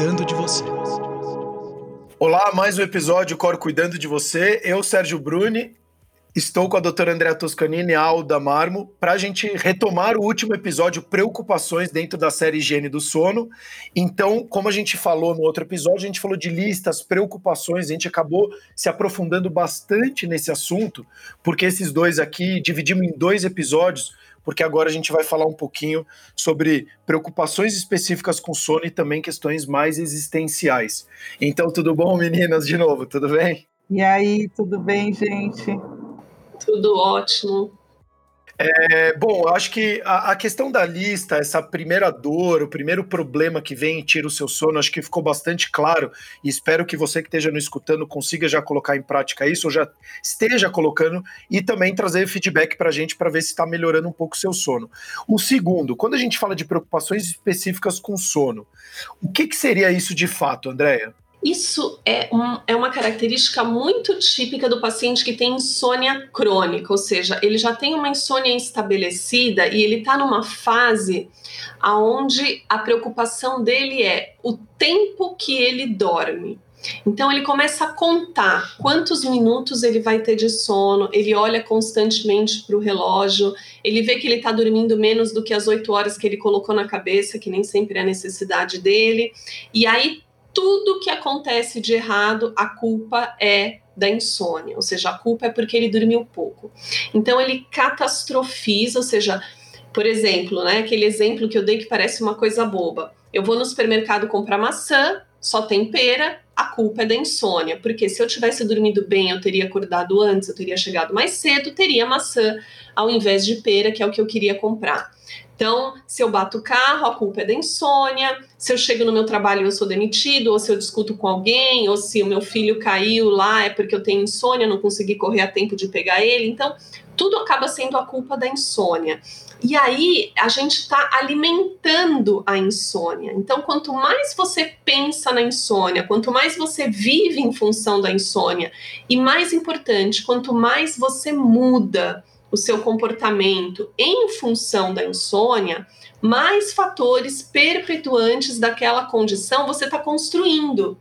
cuidando de você. Olá, mais um episódio Cor Cuidando de Você. Eu, Sérgio Bruni, estou com a doutora Andrea Toscanini Alda Marmo para a gente retomar o último episódio Preocupações dentro da série Higiene do Sono. Então, como a gente falou no outro episódio, a gente falou de listas, preocupações, a gente acabou se aprofundando bastante nesse assunto, porque esses dois aqui dividimos em dois episódios porque agora a gente vai falar um pouquinho sobre preocupações específicas com sono e também questões mais existenciais. Então, tudo bom, meninas, de novo, tudo bem? E aí, tudo bem, gente? Tudo ótimo. É, bom, eu acho que a, a, questão da lista, essa primeira dor, o primeiro problema que vem e tira o seu sono, acho que ficou bastante claro e espero que você que esteja nos escutando consiga já colocar em prática isso, ou já esteja colocando e também trazer feedback para a gente para ver se está melhorando um pouco o seu sono. O segundo, quando a gente fala de preocupações específicas com sono, o que, que seria isso de fato, Andréia? Isso é, um, é uma característica muito típica do paciente que tem insônia crônica, ou seja, ele já tem uma insônia estabelecida e ele está numa fase aonde a preocupação dele é o tempo que ele dorme. Então ele começa a contar quantos minutos ele vai ter de sono, ele olha constantemente para o relógio, ele vê que ele está dormindo menos do que as oito horas que ele colocou na cabeça, que nem sempre é a necessidade dele, e aí tudo que acontece de errado, a culpa é da insônia, ou seja, a culpa é porque ele dormiu pouco. Então ele catastrofiza, ou seja, por exemplo, né, aquele exemplo que eu dei que parece uma coisa boba. Eu vou no supermercado comprar maçã, só tem pera, a culpa é da insônia, porque se eu tivesse dormido bem, eu teria acordado antes, eu teria chegado mais cedo, teria maçã ao invés de pera, que é o que eu queria comprar. Então, se eu bato o carro, a culpa é da insônia. Se eu chego no meu trabalho e eu sou demitido, ou se eu discuto com alguém, ou se o meu filho caiu lá é porque eu tenho insônia, não consegui correr a tempo de pegar ele. Então, tudo acaba sendo a culpa da insônia. E aí a gente está alimentando a insônia. Então, quanto mais você pensa na insônia, quanto mais você vive em função da insônia, e mais importante, quanto mais você muda o seu comportamento em função da insônia, mais fatores perpetuantes daquela condição você está construindo.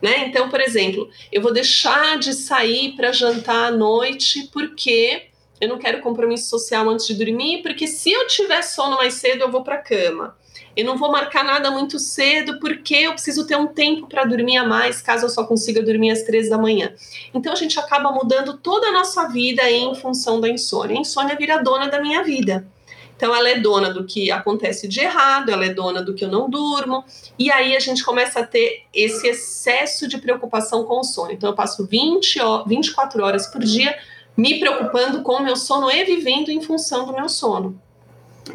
Né? Então, por exemplo, eu vou deixar de sair para jantar à noite porque eu não quero compromisso social antes de dormir, porque se eu tiver sono mais cedo, eu vou para a cama. Eu não vou marcar nada muito cedo porque eu preciso ter um tempo para dormir a mais, caso eu só consiga dormir às três da manhã. Então a gente acaba mudando toda a nossa vida em função da insônia. A insônia vira dona da minha vida. Então ela é dona do que acontece de errado, ela é dona do que eu não durmo, e aí a gente começa a ter esse excesso de preocupação com o sono. Então eu passo 20, 24 horas por dia me preocupando com o meu sono e vivendo em função do meu sono.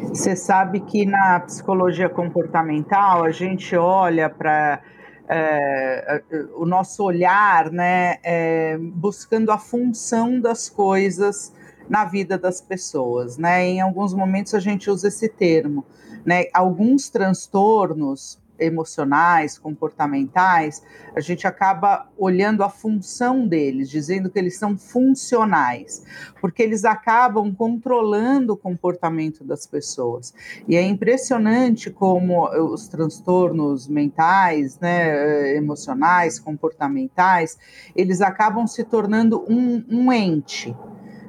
Você sabe que na psicologia comportamental a gente olha para é, o nosso olhar, né, é, buscando a função das coisas na vida das pessoas, né? Em alguns momentos a gente usa esse termo, né? Alguns transtornos emocionais, comportamentais, a gente acaba olhando a função deles, dizendo que eles são funcionais, porque eles acabam controlando o comportamento das pessoas. E é impressionante como os transtornos mentais, né, emocionais, comportamentais, eles acabam se tornando um, um ente.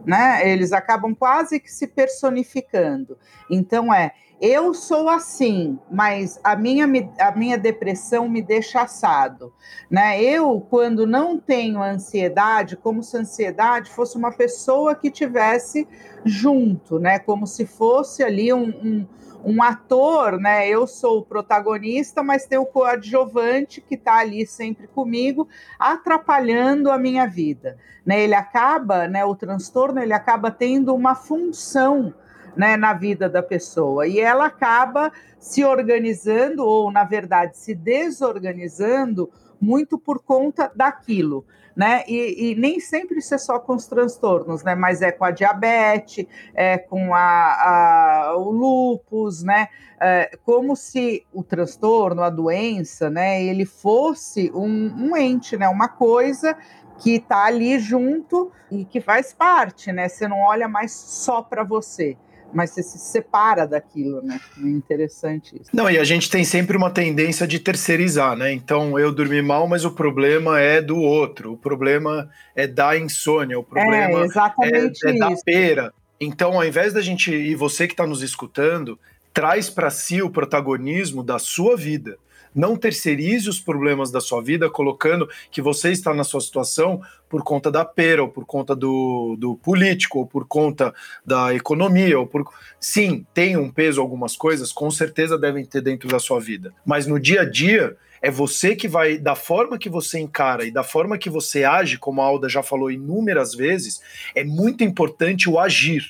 Né? Eles acabam quase que se personificando. Então é eu sou assim, mas a minha, a minha depressão me deixa assado, né? Eu, quando não tenho ansiedade, como se a ansiedade fosse uma pessoa que tivesse junto, né? Como se fosse ali um, um, um ator, né? Eu sou o protagonista, mas tem o coadjuvante que está ali sempre comigo, atrapalhando a minha vida, né? Ele acaba, né? O transtorno ele acaba tendo uma função né, na vida da pessoa. E ela acaba se organizando, ou, na verdade, se desorganizando muito por conta daquilo. Né? E, e, nem sempre isso é só com os transtornos, né? Mas é com a diabetes, é com a, a o lúpus, né? É, como se o transtorno, a doença, né? Ele fosse um, um ente, né? Uma coisa que está ali junto e que faz parte, né? Você não olha mais só para você mas você se separa daquilo, né? É interessante isso. Não, e a gente tem sempre uma tendência de terceirizar, né? Então eu dormi mal, mas o problema é do outro, o problema é da insônia, o problema é, é, é da pera. Então, ao invés da gente, e você que está nos escutando, traz para si o protagonismo da sua vida. Não terceirize os problemas da sua vida colocando que você está na sua situação por conta da pera, ou por conta do, do político, ou por conta da economia, ou por. Sim, tem um peso algumas coisas, com certeza devem ter dentro da sua vida. Mas no dia a dia, é você que vai, da forma que você encara e da forma que você age, como a Alda já falou inúmeras vezes, é muito importante o agir.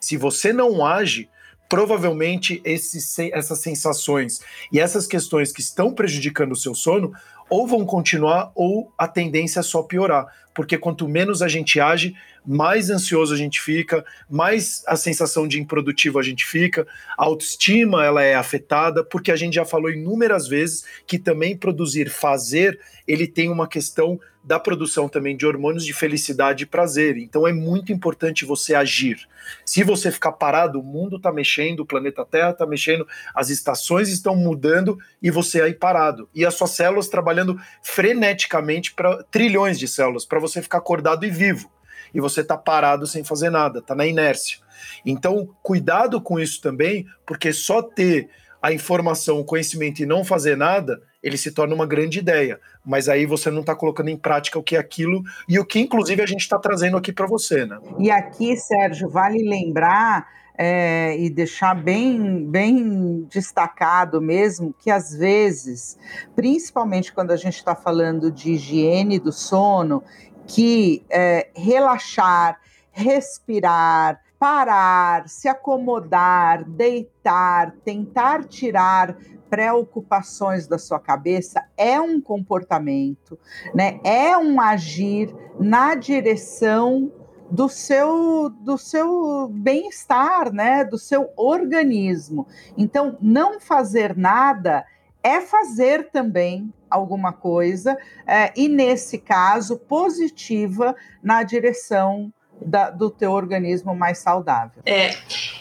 Se você não age, provavelmente esses, essas sensações e essas questões que estão prejudicando o seu sono ou vão continuar ou a tendência é só piorar, porque quanto menos a gente age, mais ansioso a gente fica, mais a sensação de improdutivo a gente fica, a autoestima ela é afetada, porque a gente já falou inúmeras vezes que também produzir, fazer, ele tem uma questão da produção também de hormônios de felicidade e prazer. Então é muito importante você agir. Se você ficar parado, o mundo está mexendo, o planeta Terra está mexendo, as estações estão mudando e você aí parado. E as suas células trabalhando freneticamente para trilhões de células para você ficar acordado e vivo. E você está parado sem fazer nada, está na inércia. Então, cuidado com isso também, porque só ter a informação, o conhecimento e não fazer nada ele se torna uma grande ideia. Mas aí você não está colocando em prática o que é aquilo e o que, inclusive, a gente está trazendo aqui para você, né? E aqui, Sérgio, vale lembrar é, e deixar bem, bem destacado mesmo que às vezes, principalmente quando a gente está falando de higiene do sono, que é, relaxar, respirar, parar, se acomodar, deitar, tentar tirar preocupações da sua cabeça é um comportamento, né? É um agir na direção do seu do seu bem-estar, né? Do seu organismo. Então, não fazer nada é fazer também alguma coisa, é, e nesse caso, positiva na direção da, do teu organismo mais saudável. É,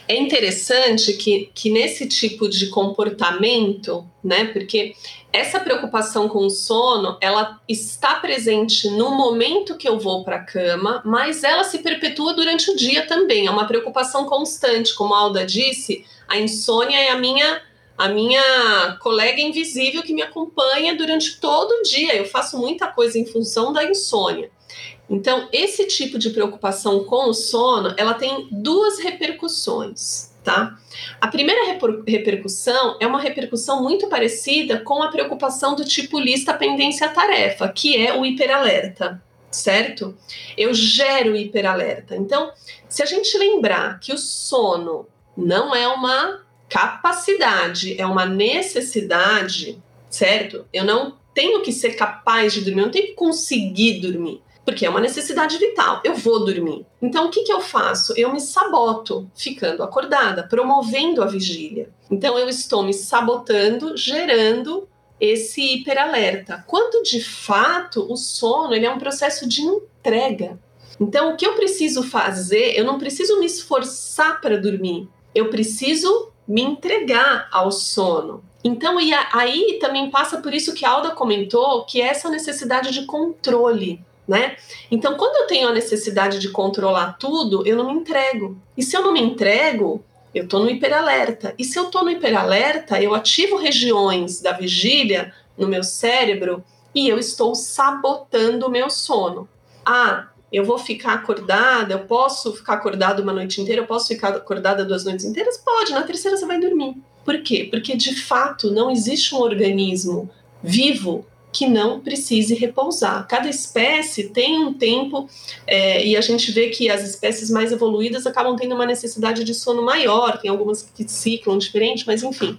é interessante que, que nesse tipo de comportamento, né, porque essa preocupação com o sono, ela está presente no momento que eu vou para a cama, mas ela se perpetua durante o dia também. É uma preocupação constante, como a Alda disse, a insônia é a minha a minha colega invisível que me acompanha durante todo o dia. Eu faço muita coisa em função da insônia. Então, esse tipo de preocupação com o sono, ela tem duas repercussões, tá? A primeira reper repercussão é uma repercussão muito parecida com a preocupação do tipo lista pendência-tarefa, que é o hiperalerta, certo? Eu gero hiperalerta. Então, se a gente lembrar que o sono não é uma capacidade, é uma necessidade, certo? Eu não tenho que ser capaz de dormir, eu não tenho que conseguir dormir porque é uma necessidade vital. Eu vou dormir. Então, o que, que eu faço? Eu me saboto ficando acordada, promovendo a vigília. Então, eu estou me sabotando, gerando esse hiperalerta. Quando de fato o sono ele é um processo de entrega. Então, o que eu preciso fazer? Eu não preciso me esforçar para dormir. Eu preciso me entregar ao sono. Então, e aí também passa por isso que a Alda comentou, que é essa necessidade de controle né? Então, quando eu tenho a necessidade de controlar tudo, eu não me entrego. E se eu não me entrego, eu estou no hiperalerta. E se eu estou no hiperalerta, eu ativo regiões da vigília no meu cérebro e eu estou sabotando o meu sono. Ah, eu vou ficar acordada, eu posso ficar acordada uma noite inteira, eu posso ficar acordada duas noites inteiras? Pode, na terceira você vai dormir. Por quê? Porque de fato não existe um organismo vivo que não precise repousar. Cada espécie tem um tempo é, e a gente vê que as espécies mais evoluídas acabam tendo uma necessidade de sono maior, tem algumas que ciclam diferente, mas enfim.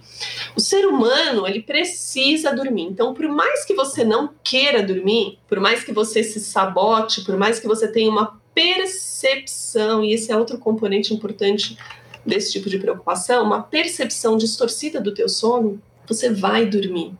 O ser humano, ele precisa dormir. Então, por mais que você não queira dormir, por mais que você se sabote, por mais que você tenha uma percepção, e esse é outro componente importante desse tipo de preocupação, uma percepção distorcida do teu sono, você vai dormir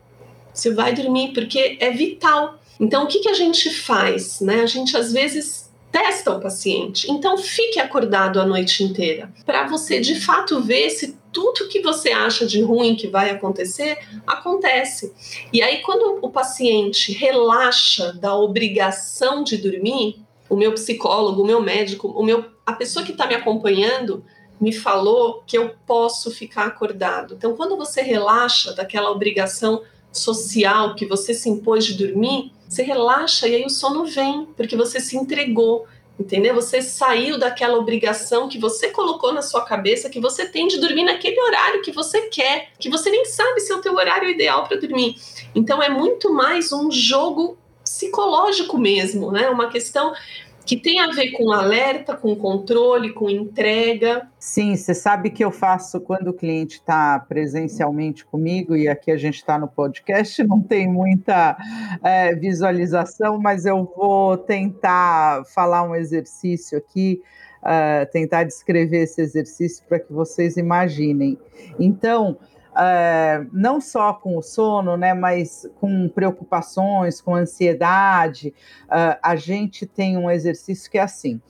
você vai dormir porque é vital. Então, o que, que a gente faz? Né? A gente às vezes testa o paciente. Então, fique acordado a noite inteira para você de fato ver se tudo que você acha de ruim que vai acontecer acontece. E aí, quando o paciente relaxa da obrigação de dormir, o meu psicólogo, o meu médico, o meu, a pessoa que está me acompanhando me falou que eu posso ficar acordado. Então, quando você relaxa daquela obrigação social que você se impôs de dormir, você relaxa e aí o sono vem, porque você se entregou, entendeu? Você saiu daquela obrigação que você colocou na sua cabeça que você tem de dormir naquele horário que você quer, que você nem sabe se é o teu horário ideal para dormir. Então é muito mais um jogo psicológico mesmo, né? Uma questão que tem a ver com alerta, com controle, com entrega. Sim, você sabe que eu faço quando o cliente está presencialmente comigo, e aqui a gente está no podcast, não tem muita é, visualização, mas eu vou tentar falar um exercício aqui. Uh, tentar descrever esse exercício para que vocês imaginem. Então, é, não só com o sono, né, mas com preocupações, com ansiedade, uh, a gente tem um exercício que é assim.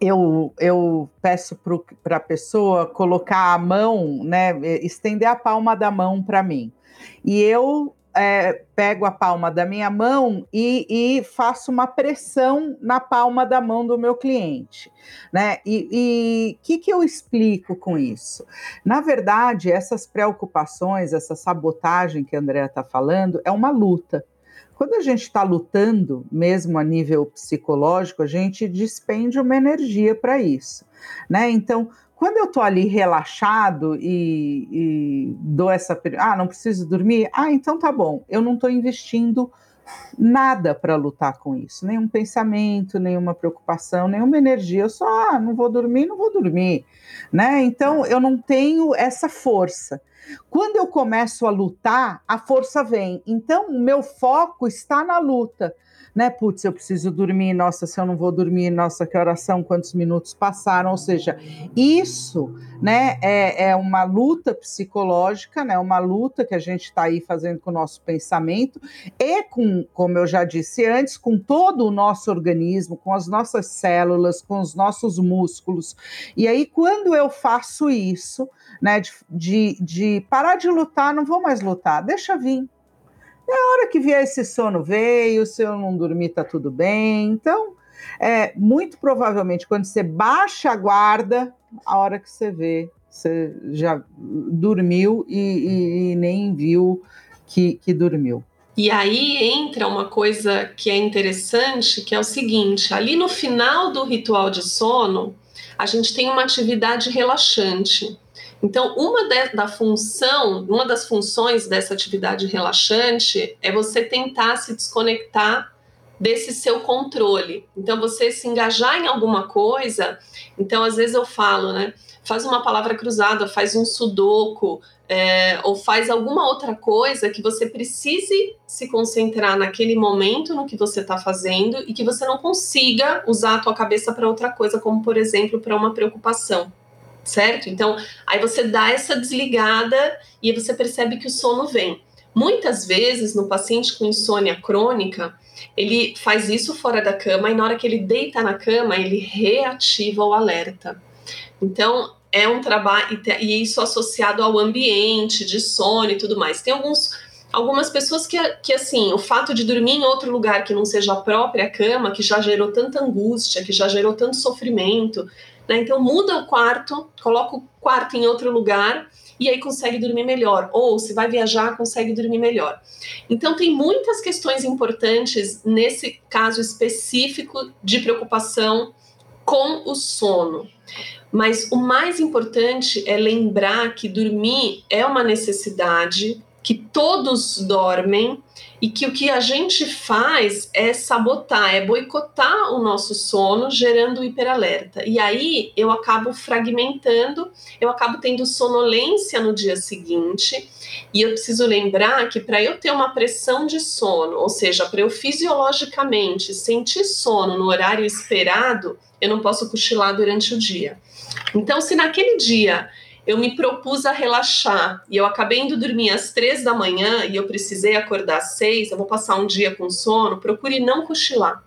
Eu, eu peço para a pessoa colocar a mão, né, estender a palma da mão para mim. E eu é, pego a palma da minha mão e, e, faço uma pressão na palma da mão do meu cliente, né? E o que, que eu explico com isso? Na verdade, essas preocupações, essa sabotagem que a Andrea está falando, é uma luta. Quando a gente está lutando, mesmo a nível psicológico, a gente despende uma energia para isso, né? Então, quando eu estou ali relaxado e, e, dou essa. Ah, não preciso dormir? Ah, então tá bom. Eu não estou investindo nada para lutar com isso, nenhum pensamento, nenhuma preocupação, nenhuma energia. Eu só, ah, não vou dormir, não vou dormir, né? Então eu não tenho essa força. Quando eu começo a lutar, a força vem. Então o meu foco está na luta né? Putz, eu preciso dormir, nossa, se eu não vou dormir, nossa, que oração, quantos minutos passaram? Ou seja, isso, né, é, é uma luta psicológica, né? Uma luta que a gente está aí fazendo com o nosso pensamento e com, como eu já disse antes, com todo o nosso organismo, com as nossas células, com os nossos músculos. E aí, quando eu faço isso, né, de, de, de parar de lutar, não vou mais lutar, deixa vir, é a hora que vier esse sono veio, se eu não dormir, tá tudo bem. Então, é, muito provavelmente, quando você baixa a guarda, a hora que você vê, você já dormiu e, e, e nem viu que, que dormiu. E aí entra uma coisa que é interessante, que é o seguinte: ali no final do ritual de sono, a gente tem uma atividade relaxante. Então, uma de, da função, uma das funções dessa atividade relaxante é você tentar se desconectar desse seu controle. Então, você se engajar em alguma coisa. Então, às vezes eu falo, né? Faz uma palavra cruzada, faz um sudoku, é, ou faz alguma outra coisa que você precise se concentrar naquele momento no que você está fazendo e que você não consiga usar a tua cabeça para outra coisa, como por exemplo para uma preocupação certo? Então, aí você dá essa desligada e você percebe que o sono vem. Muitas vezes, no paciente com insônia crônica, ele faz isso fora da cama e na hora que ele deita na cama, ele reativa o alerta. Então, é um trabalho, e isso associado ao ambiente de sono e tudo mais. Tem alguns algumas pessoas que, que, assim, o fato de dormir em outro lugar que não seja a própria cama, que já gerou tanta angústia, que já gerou tanto sofrimento, né? Então muda o quarto, coloca o quarto em outro lugar e aí consegue dormir melhor. Ou se vai viajar, consegue dormir melhor. Então tem muitas questões importantes nesse caso específico de preocupação com o sono. Mas o mais importante é lembrar que dormir é uma necessidade, que todos dormem e que o que a gente faz é sabotar, é boicotar o nosso sono, gerando hiperalerta. E aí eu acabo fragmentando, eu acabo tendo sonolência no dia seguinte. E eu preciso lembrar que para eu ter uma pressão de sono, ou seja, para eu fisiologicamente sentir sono no horário esperado, eu não posso cochilar durante o dia. Então, se naquele dia eu me propus a relaxar e eu acabei indo dormir às três da manhã e eu precisei acordar às seis, eu vou passar um dia com sono, procure não cochilar.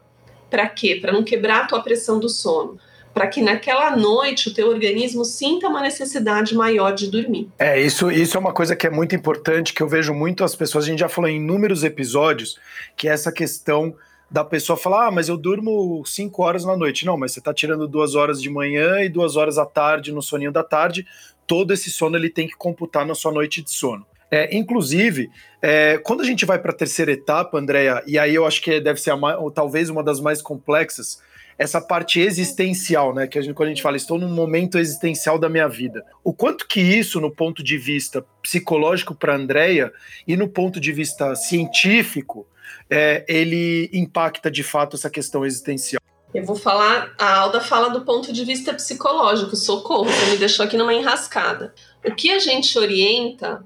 para quê? Para não quebrar a tua pressão do sono para que naquela noite o teu organismo sinta uma necessidade maior de dormir. É, isso, isso é uma coisa que é muito importante, que eu vejo muito as pessoas, a gente já falou em inúmeros episódios, que é essa questão da pessoa falar, ah, mas eu durmo cinco horas na noite. Não, mas você está tirando duas horas de manhã e duas horas à tarde no soninho da tarde. Todo esse sono ele tem que computar na sua noite de sono. É, inclusive, é, quando a gente vai para a terceira etapa, Andréia, e aí eu acho que deve ser a, talvez uma das mais complexas, essa parte existencial, né? Que a gente, quando a gente fala, estou num momento existencial da minha vida. O quanto que isso, no ponto de vista psicológico para a Andrea e no ponto de vista científico, é, ele impacta de fato essa questão existencial. Eu vou falar, a Alda fala do ponto de vista psicológico, socorro, você me deixou aqui numa enrascada. O que a gente orienta,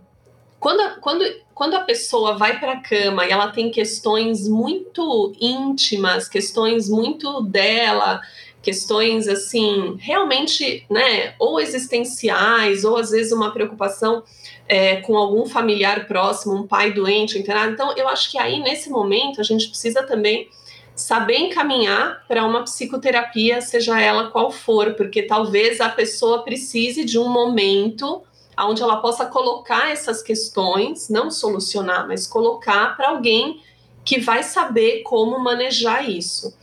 quando, quando quando a pessoa vai para a cama e ela tem questões muito íntimas, questões muito dela, questões assim, realmente, né, ou existenciais, ou às vezes uma preocupação é, com algum familiar próximo, um pai doente, internado. Então, eu acho que aí, nesse momento, a gente precisa também saber encaminhar para uma psicoterapia, seja ela qual for, porque talvez a pessoa precise de um momento onde ela possa colocar essas questões, não solucionar, mas colocar para alguém que vai saber como manejar isso.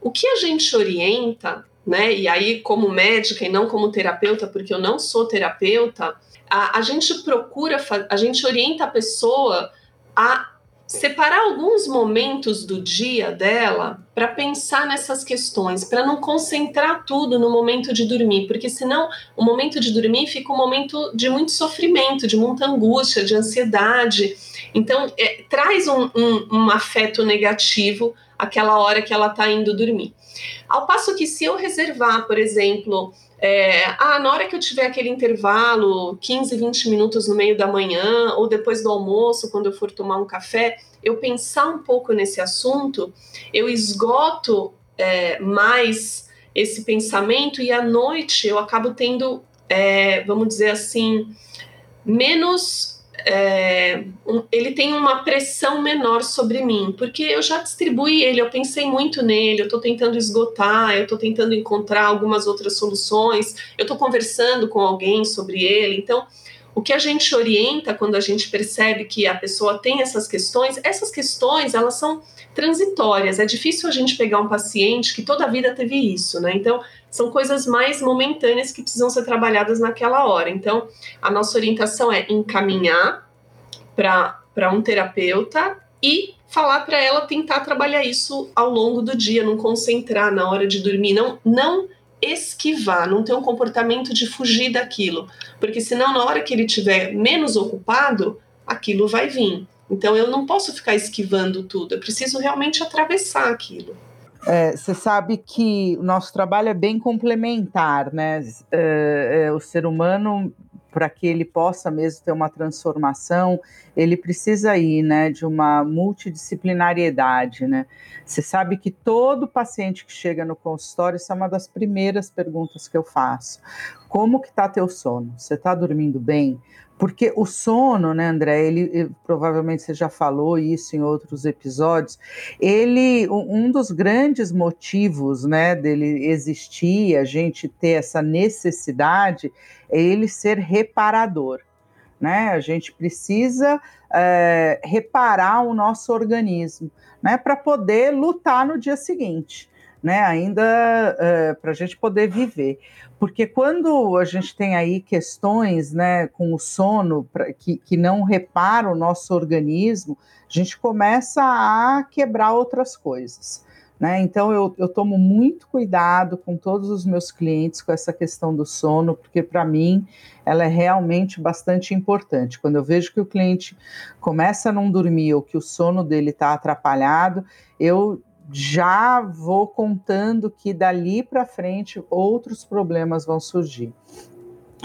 O que a gente orienta, né? E aí, como médica e não como terapeuta, porque eu não sou terapeuta, a, a gente procura, a gente orienta a pessoa a separar alguns momentos do dia dela para pensar nessas questões, para não concentrar tudo no momento de dormir, porque senão o momento de dormir fica um momento de muito sofrimento, de muita angústia, de ansiedade. Então, é, traz um, um, um afeto negativo aquela hora que ela está indo dormir. Ao passo que, se eu reservar, por exemplo, é, ah, na hora que eu tiver aquele intervalo, 15, 20 minutos no meio da manhã, ou depois do almoço, quando eu for tomar um café, eu pensar um pouco nesse assunto, eu esgoto é, mais esse pensamento e à noite eu acabo tendo, é, vamos dizer assim, menos é, um, ele tem uma pressão menor sobre mim, porque eu já distribuí ele, eu pensei muito nele, eu estou tentando esgotar, eu estou tentando encontrar algumas outras soluções, eu estou conversando com alguém sobre ele. Então, o que a gente orienta quando a gente percebe que a pessoa tem essas questões, essas questões elas são transitórias. É difícil a gente pegar um paciente que toda a vida teve isso, né? Então, são coisas mais momentâneas que precisam ser trabalhadas naquela hora. Então, a nossa orientação é encaminhar para um terapeuta e falar para ela tentar trabalhar isso ao longo do dia, não concentrar na hora de dormir, não não esquivar, não ter um comportamento de fugir daquilo, porque senão na hora que ele tiver menos ocupado, aquilo vai vir. Então eu não posso ficar esquivando tudo, eu preciso realmente atravessar aquilo. É, você sabe que o nosso trabalho é bem complementar, né? É, é, o ser humano, para que ele possa mesmo ter uma transformação, ele precisa ir, né, de uma multidisciplinariedade, né? Você sabe que todo paciente que chega no consultório, isso é uma das primeiras perguntas que eu faço. Como que tá teu sono? Você está dormindo bem? Porque o sono, né, André, ele, ele, provavelmente você já falou isso em outros episódios, ele, um dos grandes motivos, né, dele existir, a gente ter essa necessidade, é ele ser reparador, né, a gente precisa é, reparar o nosso organismo, né, para poder lutar no dia seguinte, né, ainda é, para a gente poder viver. Porque quando a gente tem aí questões né, com o sono pra, que, que não repara o nosso organismo, a gente começa a quebrar outras coisas. Né? Então, eu, eu tomo muito cuidado com todos os meus clientes com essa questão do sono, porque para mim ela é realmente bastante importante. Quando eu vejo que o cliente começa a não dormir ou que o sono dele está atrapalhado, eu já vou contando que dali para frente outros problemas vão surgir.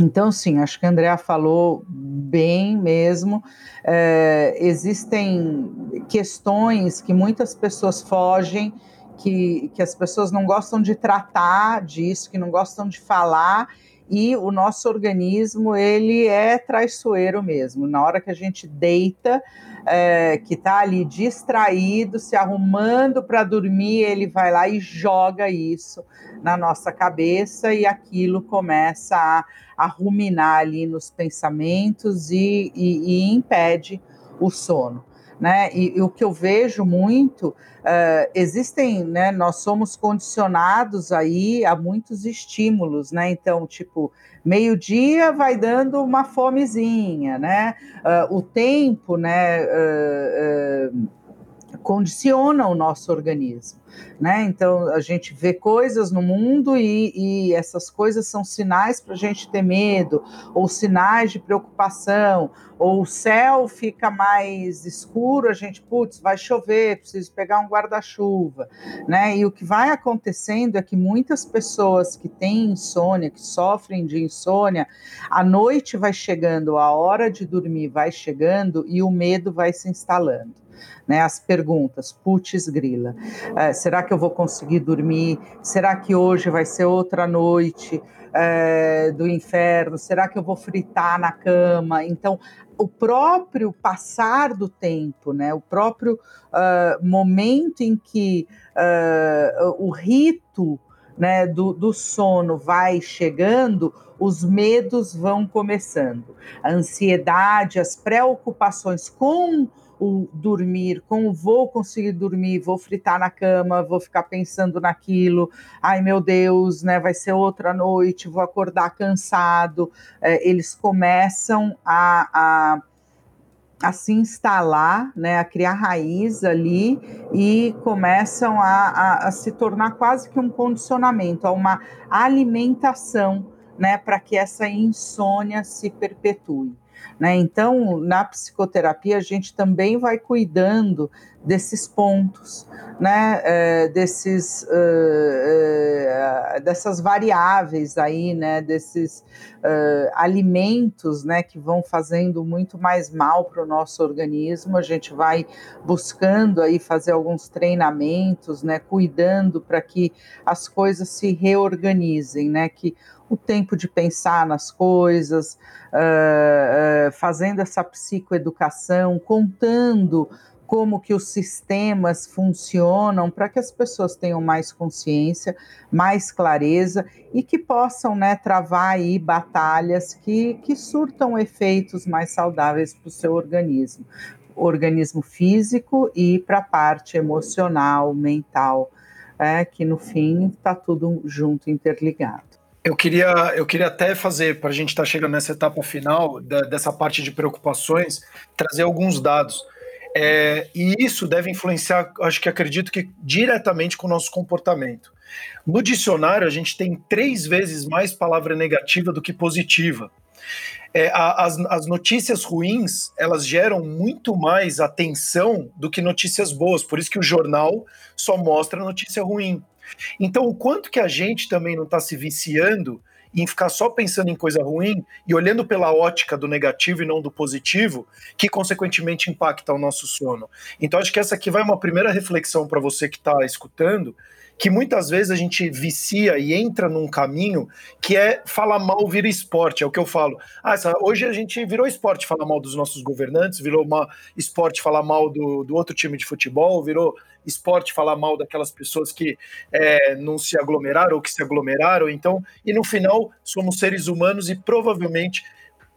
Então, sim, acho que a Andrea falou bem mesmo. É, existem questões que muitas pessoas fogem, que, que as pessoas não gostam de tratar disso, que não gostam de falar, e o nosso organismo ele é traiçoeiro mesmo. Na hora que a gente deita, é, que está ali distraído, se arrumando para dormir, ele vai lá e joga isso na nossa cabeça e aquilo começa a, a ruminar ali nos pensamentos e, e, e impede o sono né? E, e, o que eu vejo muito, uh, existem, né? Nós somos condicionados aí a muitos estímulos, né? Então, tipo, meio-dia vai dando uma fomezinha, né? Uh, o tempo, né? Uh, condiciona o nosso organismo né? Então a gente vê coisas no mundo e, e essas coisas são sinais para a gente ter medo, ou sinais de preocupação, ou o céu fica mais escuro, a gente, putz, vai chover, preciso pegar um guarda-chuva, né? E o que vai acontecendo é que muitas pessoas que têm insônia, que sofrem de insônia, a noite vai chegando, a hora de dormir vai chegando e o medo vai se instalando né? As perguntas, putz grila, é, será que eu vou conseguir dormir? Será que hoje vai ser outra noite é, do inferno? Será que eu vou fritar na cama? Então, o próprio passar do tempo, né? O próprio uh, momento em que uh, o rito né, do, do, sono vai chegando, os medos vão começando. A ansiedade, as preocupações com o dormir, como vou conseguir dormir, vou fritar na cama, vou ficar pensando naquilo, ai meu Deus, né, vai ser outra noite, vou acordar cansado. É, eles começam a, a, a, se instalar, né, a criar raiz ali e começam a, a, a se tornar quase que um condicionamento, a uma alimentação, né, para que essa insônia se perpetue. Né? Então, na psicoterapia, a gente também vai cuidando desses pontos, né? É, desses, uh, uh, dessas variáveis aí, né? desses uh, alimentos né? que vão fazendo muito mais mal para o nosso organismo. A gente vai buscando aí fazer alguns treinamentos, né? cuidando para que as coisas se reorganizem, né? que o tempo de pensar nas coisas, uh, uh, fazendo essa psicoeducação, contando como que os sistemas funcionam para que as pessoas tenham mais consciência, mais clareza e que possam né, travar aí batalhas que, que surtam efeitos mais saudáveis para o seu organismo, organismo físico e para a parte emocional, mental, é, que no fim está tudo junto, interligado. Eu queria, eu queria até fazer, para a gente estar tá chegando nessa etapa final da, dessa parte de preocupações, trazer alguns dados. É, e isso deve influenciar, acho que acredito que diretamente com o nosso comportamento. No dicionário, a gente tem três vezes mais palavra negativa do que positiva. É, a, as, as notícias ruins elas geram muito mais atenção do que notícias boas, por isso que o jornal só mostra notícia ruim. Então, o quanto que a gente também não está se viciando em ficar só pensando em coisa ruim e olhando pela ótica do negativo e não do positivo, que consequentemente impacta o nosso sono. Então, acho que essa aqui vai uma primeira reflexão para você que está escutando, que muitas vezes a gente vicia e entra num caminho que é falar mal vira esporte, é o que eu falo. Ah, hoje a gente virou esporte falar mal dos nossos governantes, virou uma esporte falar mal do, do outro time de futebol, virou esporte falar mal daquelas pessoas que é, não se aglomeraram ou que se aglomeraram. Então, e no final somos seres humanos e provavelmente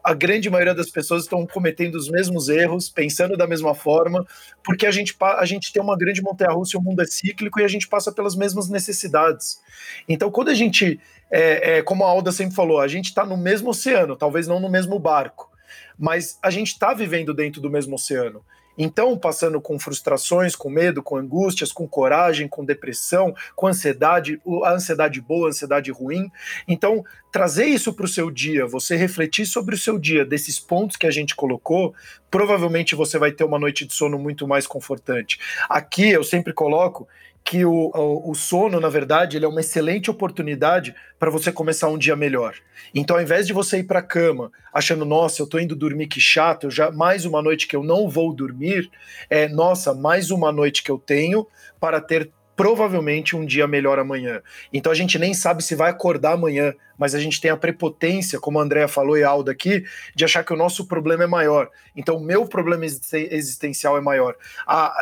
a grande maioria das pessoas estão cometendo os mesmos erros, pensando da mesma forma, porque a gente, a gente tem uma grande montanha-russa, o mundo é cíclico e a gente passa pelas mesmas necessidades. Então, quando a gente, é, é, como a Alda sempre falou, a gente está no mesmo oceano, talvez não no mesmo barco, mas a gente está vivendo dentro do mesmo oceano. Então, passando com frustrações, com medo, com angústias, com coragem, com depressão, com ansiedade, a ansiedade boa, a ansiedade ruim. Então, trazer isso para o seu dia, você refletir sobre o seu dia, desses pontos que a gente colocou, provavelmente você vai ter uma noite de sono muito mais confortante. Aqui eu sempre coloco que o, o, sono, na verdade, ele é uma excelente oportunidade para você começar um dia melhor. Então, ao invés de você ir para a cama achando, nossa, eu estou indo dormir, que chato, já mais uma noite que eu não vou dormir, é, nossa, mais uma noite que eu tenho para ter provavelmente um dia melhor amanhã. Então a gente nem sabe se vai acordar amanhã, mas a gente tem a prepotência, como a Andrea falou e a Alda aqui, de achar que o nosso problema é maior. Então o meu problema existencial é maior.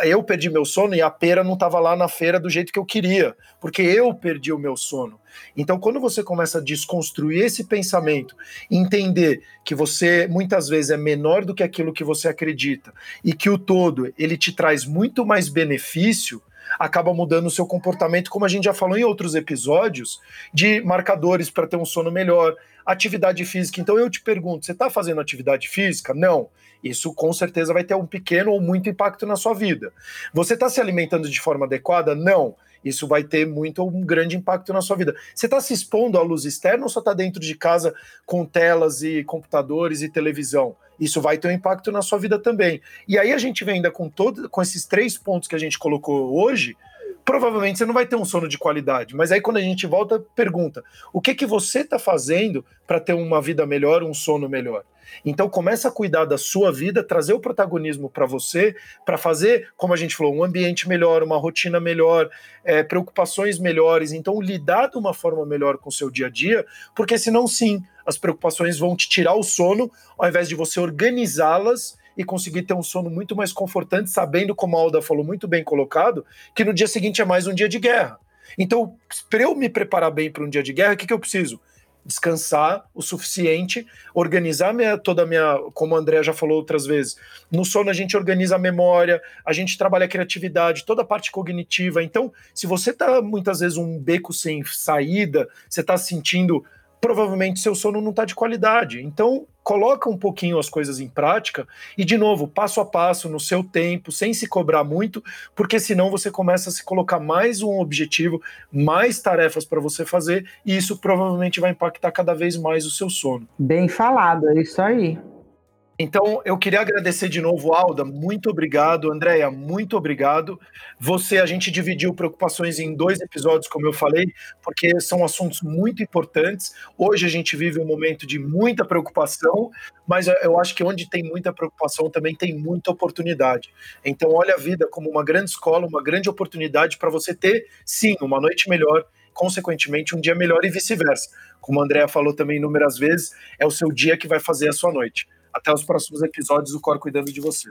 Eu perdi meu sono e a pera não estava lá na feira do jeito que eu queria, porque eu perdi o meu sono. Então, quando você começa a desconstruir esse pensamento, entender que você muitas vezes é menor do que aquilo que você acredita e que o todo ele te traz muito mais benefício, acaba mudando o seu comportamento, como a gente já falou em outros episódios, de marcadores para ter um sono melhor, atividade física. Então eu te pergunto, você está fazendo atividade física? Não. Isso com certeza vai ter um pequeno ou muito impacto na sua vida. Você está se alimentando de forma adequada? Não. Isso vai ter muito ou um grande impacto na sua vida. Você está se expondo à luz externa ou só está dentro de casa com telas e computadores e televisão? Isso vai ter um impacto na sua vida também. E aí a gente vem ainda com todo, com esses três pontos que a gente colocou hoje, provavelmente você não vai ter um sono de qualidade. Mas aí quando a gente volta, pergunta: o que que você está fazendo para ter uma vida melhor, um sono melhor? Então começa a cuidar da sua vida, trazer o protagonismo para você, para fazer, como a gente falou, um ambiente melhor, uma rotina melhor, é, preocupações melhores. Então lidar de uma forma melhor com o seu dia a dia, porque senão sim, as preocupações vão te tirar o sono, ao invés de você organizá-las e conseguir ter um sono muito mais confortante, sabendo, como a Alda falou muito bem colocado, que no dia seguinte é mais um dia de guerra. Então, para eu me preparar bem para um dia de guerra, o que, que eu preciso? Descansar o suficiente, organizar minha, toda a minha, como a André já falou outras vezes, no sono a gente organiza a memória, a gente trabalha a criatividade, toda a parte cognitiva. Então, se você está muitas vezes um beco sem saída, você está sentindo provavelmente seu sono não está de qualidade. Então, coloca um pouquinho as coisas em prática e, de novo, passo a passo, no seu tempo, sem se cobrar muito, porque senão você começa a se colocar mais um objetivo, mais tarefas para você fazer, e isso provavelmente vai impactar cada vez mais o seu sono. Bem falado, é isso aí. Então, eu queria agradecer de novo, Alda, muito obrigado. Andréia, muito obrigado. Você, a gente dividiu preocupações em dois episódios, como eu falei, porque são assuntos muito importantes. Hoje a gente vive um momento de muita preocupação, mas eu acho que onde tem muita preocupação também tem muita oportunidade. Então, olha a vida como uma grande escola, uma grande oportunidade para você ter, sim, uma noite melhor consequentemente, um dia melhor e vice-versa. Como a Andrea falou também inúmeras vezes, é o seu dia que vai fazer a sua noite. Até os próximos episódios do Cor cuidando de você.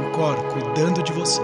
O Cor cuidando de você.